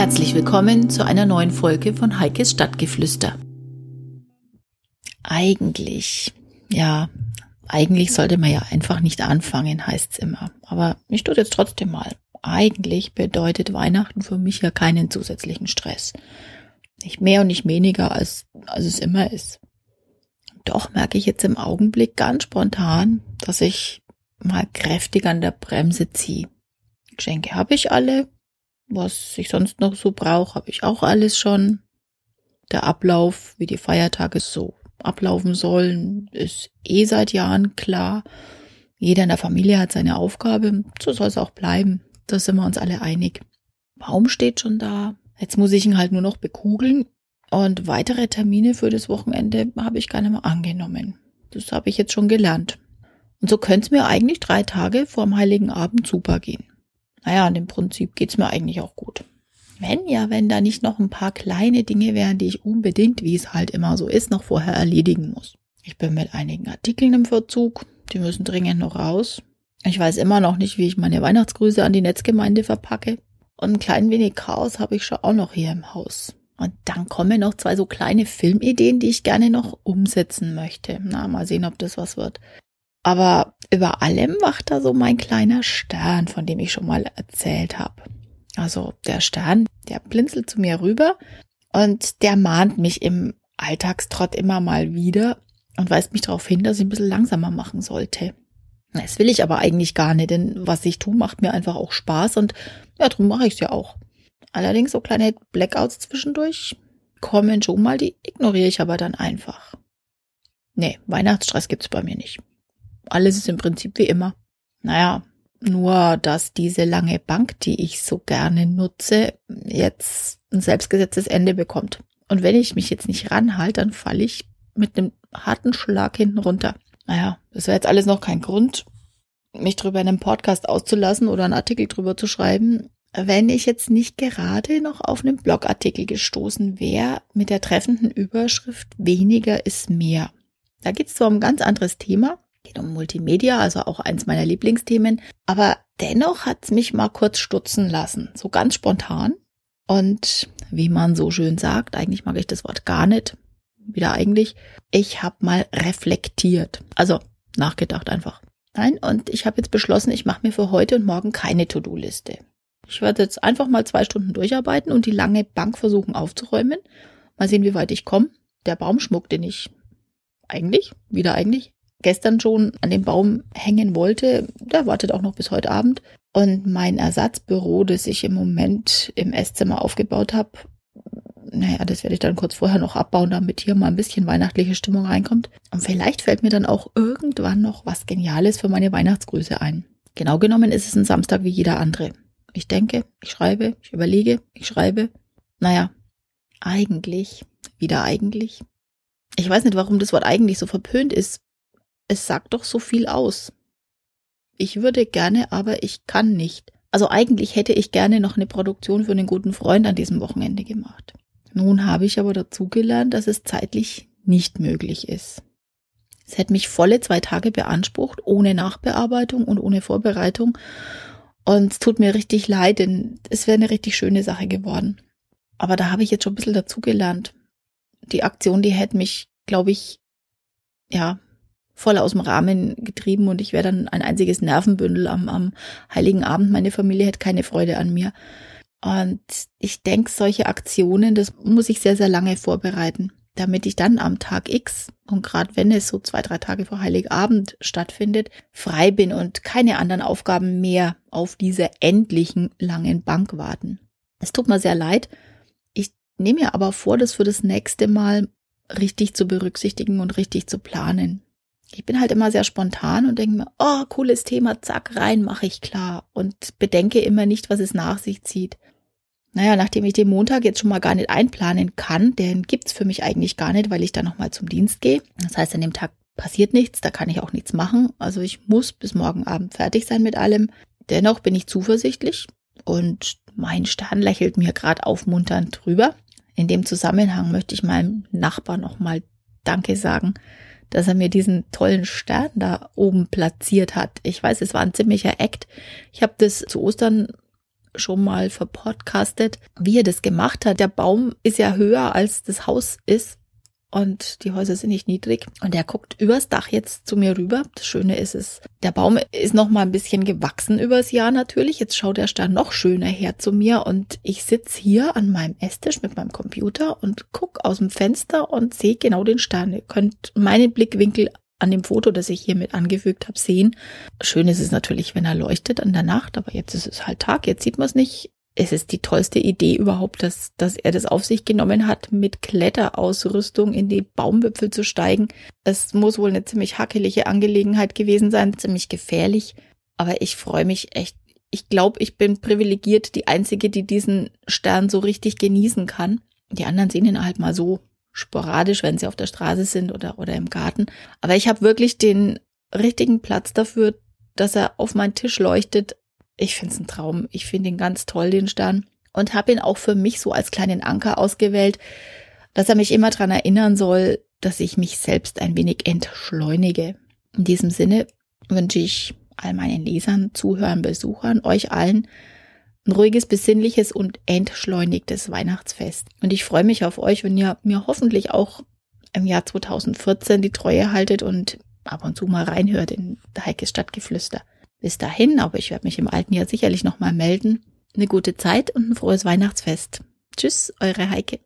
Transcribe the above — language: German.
Herzlich willkommen zu einer neuen Folge von Heikes Stadtgeflüster. Eigentlich, ja, eigentlich sollte man ja einfach nicht anfangen, heißt's immer. Aber ich tue jetzt trotzdem mal. Eigentlich bedeutet Weihnachten für mich ja keinen zusätzlichen Stress. Nicht mehr und nicht weniger, als, als es immer ist. Doch merke ich jetzt im Augenblick ganz spontan, dass ich mal kräftig an der Bremse ziehe. Geschenke habe ich alle, was ich sonst noch so brauche, habe ich auch alles schon. Der Ablauf, wie die Feiertage so ablaufen sollen, ist eh seit Jahren klar. Jeder in der Familie hat seine Aufgabe, so soll es auch bleiben. Da sind wir uns alle einig. Baum steht schon da. Jetzt muss ich ihn halt nur noch bekugeln. Und weitere Termine für das Wochenende habe ich gar nicht mehr angenommen. Das habe ich jetzt schon gelernt. Und so könnte es mir eigentlich drei Tage vor dem Heiligen Abend super gehen. Naja, und im Prinzip geht's mir eigentlich auch gut. Wenn ja, wenn da nicht noch ein paar kleine Dinge wären, die ich unbedingt, wie es halt immer so ist, noch vorher erledigen muss. Ich bin mit einigen Artikeln im Verzug, die müssen dringend noch raus. Ich weiß immer noch nicht, wie ich meine Weihnachtsgrüße an die Netzgemeinde verpacke. Und ein klein wenig Chaos habe ich schon auch noch hier im Haus. Und dann kommen noch zwei so kleine Filmideen, die ich gerne noch umsetzen möchte. Na, mal sehen, ob das was wird. Aber über allem wacht da so mein kleiner Stern, von dem ich schon mal erzählt habe. Also der Stern, der blinzelt zu mir rüber und der mahnt mich im Alltagstrott immer mal wieder und weist mich darauf hin, dass ich ein bisschen langsamer machen sollte. Das will ich aber eigentlich gar nicht, denn was ich tue, macht mir einfach auch Spaß und ja, darum mache ich es ja auch. Allerdings so kleine Blackouts zwischendurch kommen schon mal, die ignoriere ich aber dann einfach. Nee, Weihnachtsstress gibt's bei mir nicht. Alles ist im Prinzip wie immer. Naja, nur dass diese lange Bank, die ich so gerne nutze, jetzt ein selbstgesetztes Ende bekommt. Und wenn ich mich jetzt nicht ranhalte, dann falle ich mit einem harten Schlag hinten runter. Naja, das wäre jetzt alles noch kein Grund, mich drüber in einem Podcast auszulassen oder einen Artikel drüber zu schreiben, wenn ich jetzt nicht gerade noch auf einen Blogartikel gestoßen wäre mit der treffenden Überschrift weniger ist mehr. Da geht es zwar um ein ganz anderes Thema, Geht um Multimedia, also auch eins meiner Lieblingsthemen. Aber dennoch hat's mich mal kurz stutzen lassen. So ganz spontan. Und wie man so schön sagt, eigentlich mag ich das Wort gar nicht. Wieder eigentlich. Ich habe mal reflektiert. Also nachgedacht einfach. Nein, und ich habe jetzt beschlossen, ich mache mir für heute und morgen keine To-Do-Liste. Ich werde jetzt einfach mal zwei Stunden durcharbeiten und die lange Bank versuchen aufzuräumen. Mal sehen, wie weit ich komme. Der Baumschmuck, den ich eigentlich, wieder eigentlich, gestern schon an dem Baum hängen wollte, der wartet auch noch bis heute Abend. Und mein Ersatzbüro, das ich im Moment im Esszimmer aufgebaut habe, naja, das werde ich dann kurz vorher noch abbauen, damit hier mal ein bisschen weihnachtliche Stimmung reinkommt. Und vielleicht fällt mir dann auch irgendwann noch was Geniales für meine Weihnachtsgrüße ein. Genau genommen ist es ein Samstag wie jeder andere. Ich denke, ich schreibe, ich überlege, ich schreibe. Naja, eigentlich, wieder eigentlich. Ich weiß nicht, warum das Wort eigentlich so verpönt ist. Es sagt doch so viel aus. Ich würde gerne, aber ich kann nicht. Also eigentlich hätte ich gerne noch eine Produktion für einen guten Freund an diesem Wochenende gemacht. Nun habe ich aber dazugelernt, dass es zeitlich nicht möglich ist. Es hätte mich volle zwei Tage beansprucht, ohne Nachbearbeitung und ohne Vorbereitung. Und es tut mir richtig leid, denn es wäre eine richtig schöne Sache geworden. Aber da habe ich jetzt schon ein bisschen dazugelernt. Die Aktion, die hätte mich, glaube ich, ja, voll aus dem Rahmen getrieben und ich wäre dann ein einziges Nervenbündel am, am Heiligen Abend. Meine Familie hätte keine Freude an mir. Und ich denke, solche Aktionen, das muss ich sehr, sehr lange vorbereiten, damit ich dann am Tag X und gerade wenn es so zwei, drei Tage vor Heiligabend stattfindet, frei bin und keine anderen Aufgaben mehr auf diese endlichen langen Bank warten. Es tut mir sehr leid. Ich nehme mir aber vor, das für das nächste Mal richtig zu berücksichtigen und richtig zu planen ich bin halt immer sehr spontan und denke mir, oh, cooles Thema, zack, rein, mache ich klar. Und bedenke immer nicht, was es nach sich zieht. Naja, nachdem ich den Montag jetzt schon mal gar nicht einplanen kann, den gibt's für mich eigentlich gar nicht, weil ich dann nochmal zum Dienst gehe. Das heißt, an dem Tag passiert nichts, da kann ich auch nichts machen. Also ich muss bis morgen Abend fertig sein mit allem. Dennoch bin ich zuversichtlich und mein Stern lächelt mir gerade aufmunternd drüber. In dem Zusammenhang möchte ich meinem Nachbar nochmal Danke sagen, dass er mir diesen tollen Stern da oben platziert hat. Ich weiß, es war ein ziemlicher Act. Ich habe das zu Ostern schon mal verpodcastet, wie er das gemacht hat. Der Baum ist ja höher als das Haus ist und die Häuser sind nicht niedrig und er guckt übers Dach jetzt zu mir rüber. Das Schöne ist es, der Baum ist noch mal ein bisschen gewachsen übers Jahr natürlich. Jetzt schaut der Stern noch schöner her zu mir und ich sitze hier an meinem Esstisch mit meinem Computer und guck aus dem Fenster und sehe genau den Stern. Ihr könnt meinen Blickwinkel an dem Foto, das ich hier mit angefügt habe, sehen. Schön ist es natürlich, wenn er leuchtet an der Nacht, aber jetzt ist es halt Tag, jetzt sieht man es nicht es ist die tollste Idee überhaupt, dass, dass er das auf sich genommen hat, mit Kletterausrüstung in die Baumwipfel zu steigen. Es muss wohl eine ziemlich hackelige Angelegenheit gewesen sein, ziemlich gefährlich. Aber ich freue mich echt. Ich glaube, ich bin privilegiert, die Einzige, die diesen Stern so richtig genießen kann. Die anderen sehen ihn halt mal so sporadisch, wenn sie auf der Straße sind oder, oder im Garten. Aber ich habe wirklich den richtigen Platz dafür, dass er auf meinen Tisch leuchtet, ich finde es ein Traum. Ich finde ihn ganz toll, den Stern. Und habe ihn auch für mich so als kleinen Anker ausgewählt, dass er mich immer dran erinnern soll, dass ich mich selbst ein wenig entschleunige. In diesem Sinne wünsche ich all meinen Lesern, Zuhörern, Besuchern, euch allen ein ruhiges, besinnliches und entschleunigtes Weihnachtsfest. Und ich freue mich auf euch, wenn ihr mir hoffentlich auch im Jahr 2014 die Treue haltet und ab und zu mal reinhört in Heikes Stadtgeflüster. Bis dahin, aber ich werde mich im alten Jahr sicherlich nochmal melden. Eine gute Zeit und ein frohes Weihnachtsfest. Tschüss, eure Heike.